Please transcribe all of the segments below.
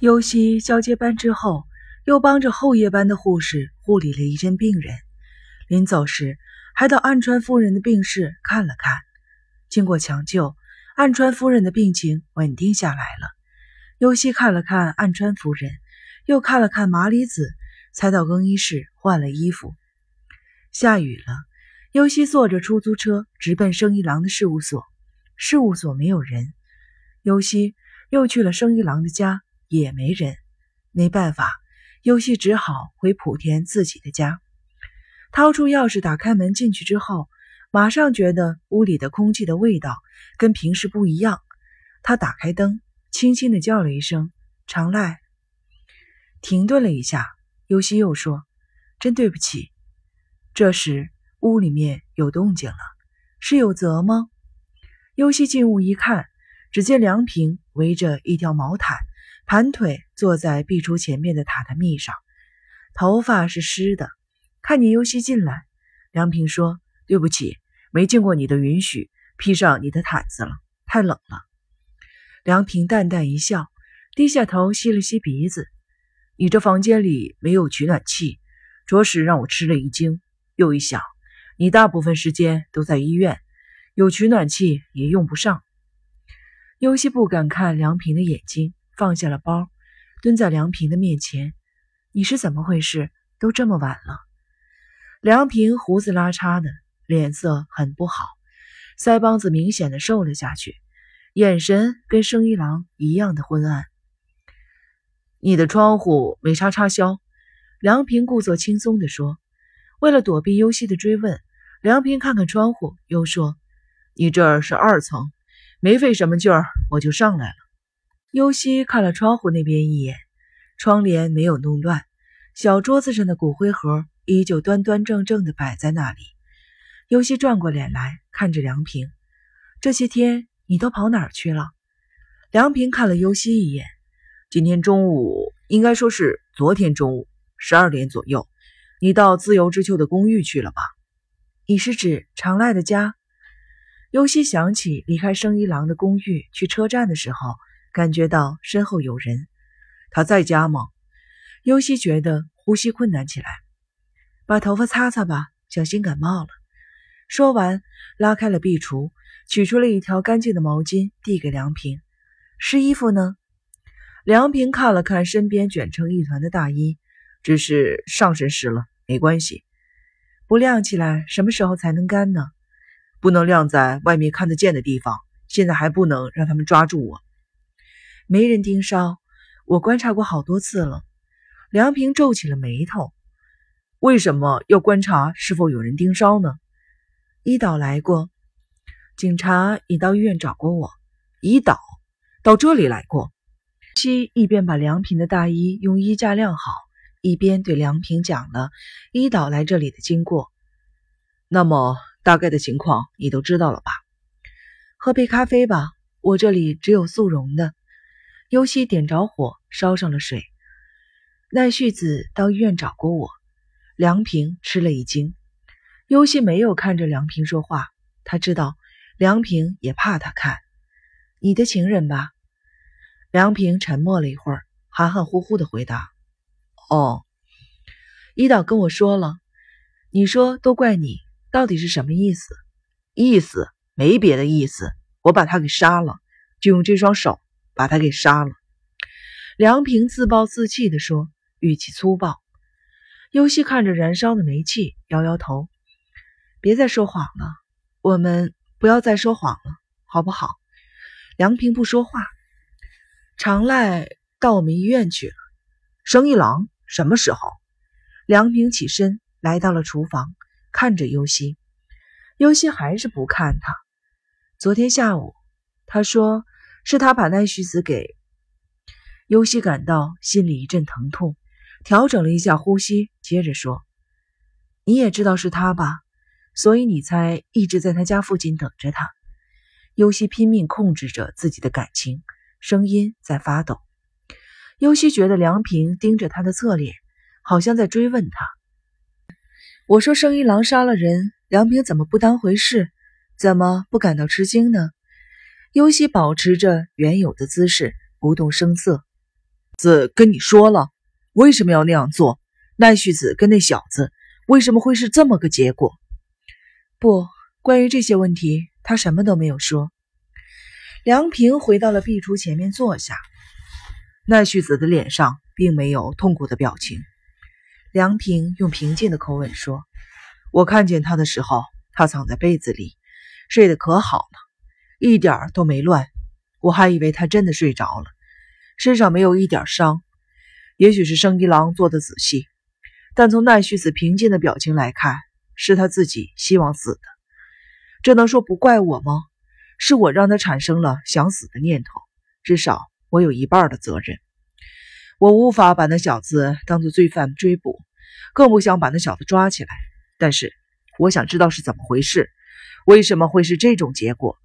尤西交接班之后，又帮着后夜班的护士护理了一阵病人。临走时，还到岸川夫人的病室看了看。经过抢救，岸川夫人的病情稳定下来了。尤西看了看岸川夫人，又看了看麻里子，才到更衣室换了衣服。下雨了，尤西坐着出租车直奔生一郎的事务所。事务所没有人，尤西又去了生一郎的家。也没人，没办法，尤西只好回莆田自己的家。掏出钥匙打开门进去之后，马上觉得屋里的空气的味道跟平时不一样。他打开灯，轻轻的叫了一声“常赖”，停顿了一下，尤西又说：“真对不起。”这时屋里面有动静了，是有泽吗？尤西进屋一看，只见梁平围着一条毛毯。盘腿坐在壁橱前面的榻榻米上，头发是湿的。看见尤西进来，梁平说：“对不起，没经过你的允许，披上你的毯子了，太冷了。”梁平淡淡一笑，低下头吸了吸鼻子：“你这房间里没有取暖器，着实让我吃了一惊。又一想，你大部分时间都在医院，有取暖器也用不上。”尤西不敢看梁平的眼睛。放下了包，蹲在梁平的面前：“你是怎么回事？都这么晚了。”梁平胡子拉碴的，脸色很不好，腮帮子明显的瘦了下去，眼神跟生一郎一样的昏暗。你的窗户没插插销？梁平故作轻松地说。为了躲避尤西的追问，梁平看看窗户，又说：“你这儿是二层，没费什么劲儿，我就上来了。”尤西看了窗户那边一眼，窗帘没有弄乱，小桌子上的骨灰盒依旧端端正正地摆在那里。尤西转过脸来看着梁平：“这些天你都跑哪儿去了？”梁平看了尤西一眼：“今天中午，应该说是昨天中午十二点左右，你到自由之丘的公寓去了吧？你是指长赖的家？”尤西想起离开生一郎的公寓去车站的时候。感觉到身后有人，他在家吗？尤西觉得呼吸困难起来，把头发擦擦吧，小心感冒了。说完，拉开了壁橱，取出了一条干净的毛巾，递给梁平。湿衣服呢？梁平看了看身边卷成一团的大衣，只是上身湿了，没关系。不晾起来，什么时候才能干呢？不能晾在外面看得见的地方。现在还不能让他们抓住我。没人盯梢，我观察过好多次了。梁平皱起了眉头，为什么要观察是否有人盯梢呢？伊岛来过，警察也到医院找过我。伊岛到这里来过。七一边把梁平的大衣用衣架晾好，一边对梁平讲了伊岛来这里的经过。那么大概的情况你都知道了吧？喝杯咖啡吧，我这里只有速溶的。尤西点着火，烧上了水。奈绪子到医院找过我。梁平吃了一惊。尤西没有看着梁平说话，他知道梁平也怕他看。你的情人吧？梁平沉默了一会儿，含含糊糊的回答：“哦。”伊岛跟我说了。你说都怪你，到底是什么意思？意思没别的意思，我把他给杀了，就用这双手。把他给杀了，梁平自暴自弃地说，语气粗暴。尤西看着燃烧的煤气，摇摇头：“别再说谎了，我们不要再说谎了，好不好？”梁平不说话。长赖到我们医院去了。生一郎什么时候？梁平起身来到了厨房，看着尤西。尤西还是不看他。昨天下午，他说。是他把奈绪子给优西感到心里一阵疼痛，调整了一下呼吸，接着说：“你也知道是他吧？所以你才一直在他家附近等着他。”优西拼命控制着自己的感情，声音在发抖。优西觉得梁平盯着他的侧脸，好像在追问他：“我说生一郎杀了人，梁平怎么不当回事？怎么不感到吃惊呢？”尤西保持着原有的姿势，不动声色。子跟你说了，为什么要那样做？奈绪子跟那小子为什么会是这么个结果？不，关于这些问题，他什么都没有说。梁平回到了壁橱前面坐下，奈绪子的脸上并没有痛苦的表情。梁平用平静的口吻说：“我看见他的时候，他藏在被子里，睡得可好了，一点都没乱。我还以为他真的睡着了，身上没有一点伤。也许是生一郎做的仔细，但从奈绪子平静的表情来看，是他自己希望死的。这能说不怪我吗？是我让他产生了想死的念头，至少我有一半的责任。”我无法把那小子当做罪犯追捕，更不想把那小子抓起来。但是，我想知道是怎么回事，为什么会是这种结果？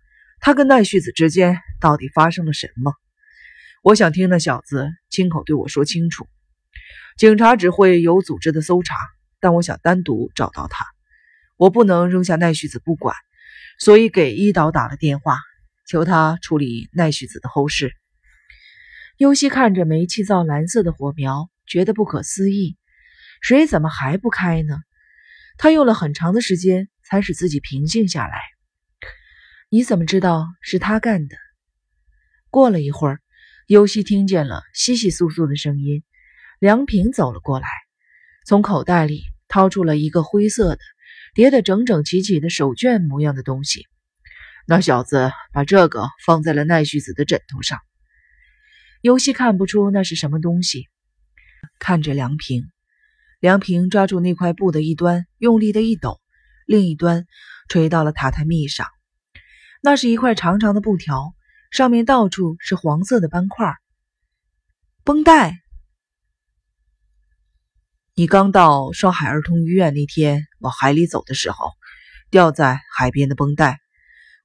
他跟奈绪子之间到底发生了什么？我想听那小子亲口对我说清楚。警察只会有组织的搜查，但我想单独找到他。我不能扔下奈绪子不管，所以给伊岛打了电话，求他处理奈绪子的后事。尤西看着煤气灶蓝色的火苗，觉得不可思议。水怎么还不开呢？他用了很长的时间才使自己平静下来。你怎么知道是他干的？过了一会儿，尤西听见了窸窸窣窣的声音。梁平走了过来，从口袋里掏出了一个灰色的、叠得整整齐齐的手绢模样的东西。那小子把这个放在了奈绪子的枕头上。尤西看不出那是什么东西，看着梁平，梁平抓住那块布的一端，用力的一抖，另一端垂到了榻榻米上。那是一块长长的布条，上面到处是黄色的斑块。绷带。你刚到上海儿童医院那天往海里走的时候，掉在海边的绷带，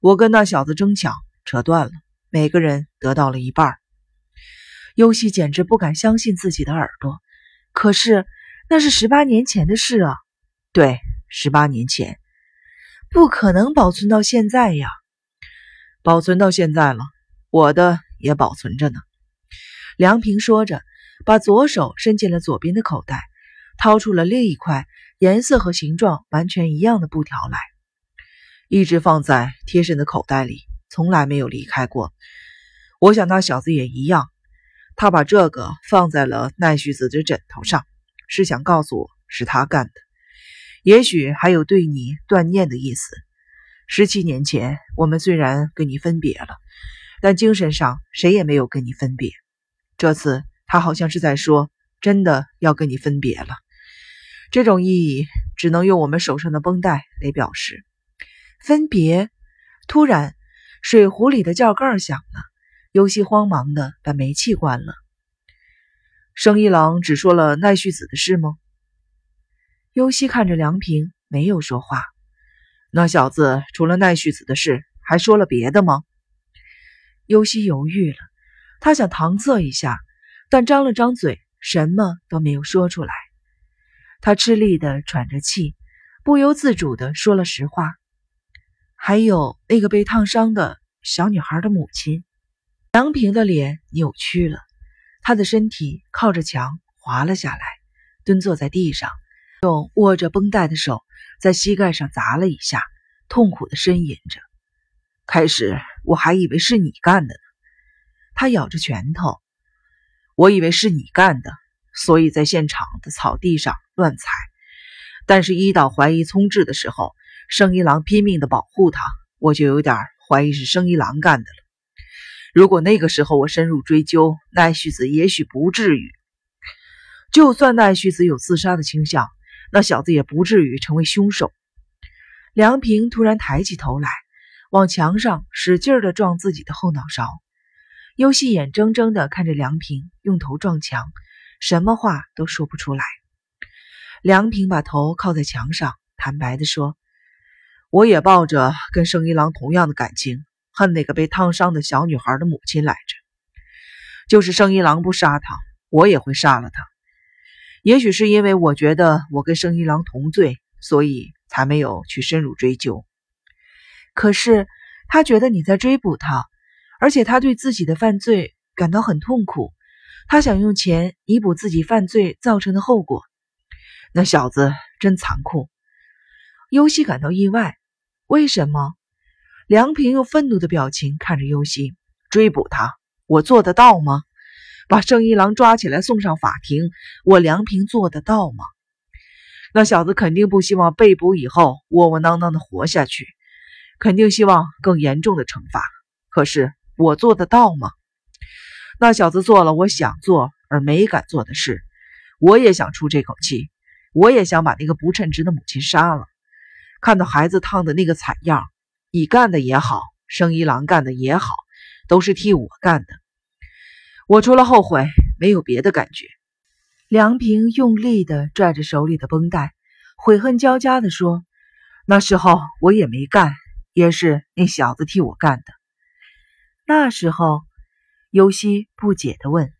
我跟那小子争抢，扯断了，每个人得到了一半。尤西简直不敢相信自己的耳朵，可是那是十八年前的事啊！对，十八年前，不可能保存到现在呀！保存到现在了，我的也保存着呢。梁平说着，把左手伸进了左边的口袋，掏出了另一块颜色和形状完全一样的布条来，一直放在贴身的口袋里，从来没有离开过。我想那小子也一样。他把这个放在了奈绪子的枕头上，是想告诉我是他干的，也许还有对你断念的意思。十七年前，我们虽然跟你分别了，但精神上谁也没有跟你分别。这次他好像是在说，真的要跟你分别了。这种意义只能用我们手上的绷带来表示。分别。突然，水壶里的叫盖响了。尤西慌忙的把煤气关了。生一郎只说了奈绪子的事吗？尤西看着梁平，没有说话。那小子除了奈绪子的事，还说了别的吗？尤西犹豫了，他想搪塞一下，但张了张嘴，什么都没有说出来。他吃力的喘着气，不由自主的说了实话：“还有那个被烫伤的小女孩的母亲。”梁平的脸扭曲了，他的身体靠着墙滑了下来，蹲坐在地上，用握着绷带的手在膝盖上砸了一下，痛苦的呻吟着。开始我还以为是你干的呢，他咬着拳头，我以为是你干的，所以在现场的草地上乱踩。但是一岛怀疑聪智的时候，生一郎拼命的保护他，我就有点怀疑是生一郎干的了。如果那个时候我深入追究，奈绪子也许不至于。就算奈绪子有自杀的倾向，那小子也不至于成为凶手。梁平突然抬起头来，往墙上使劲的撞自己的后脑勺。尤西眼睁睁的看着梁平用头撞墙，什么话都说不出来。梁平把头靠在墙上，坦白的说：“我也抱着跟生一郎同样的感情。”恨那个被烫伤的小女孩的母亲来着。就是生一郎不杀他，我也会杀了他。也许是因为我觉得我跟生一郎同罪，所以才没有去深入追究。可是他觉得你在追捕他，而且他对自己的犯罪感到很痛苦。他想用钱弥补自己犯罪造成的后果。那小子真残酷。尤西感到意外，为什么？梁平用愤怒的表情看着尤西，追捕他，我做得到吗？把圣一郎抓起来送上法庭，我梁平做得到吗？那小子肯定不希望被捕以后窝窝囊囊的活下去，肯定希望更严重的惩罚。可是我做得到吗？那小子做了我想做而没敢做的事，我也想出这口气，我也想把那个不称职的母亲杀了。看到孩子烫的那个惨样，你干的也好，生一郎干的也好，都是替我干的。我除了后悔，没有别的感觉。梁平用力地拽着手里的绷带，悔恨交加地说：“那时候我也没干，也是那小子替我干的。”那时候，尤西不解地问。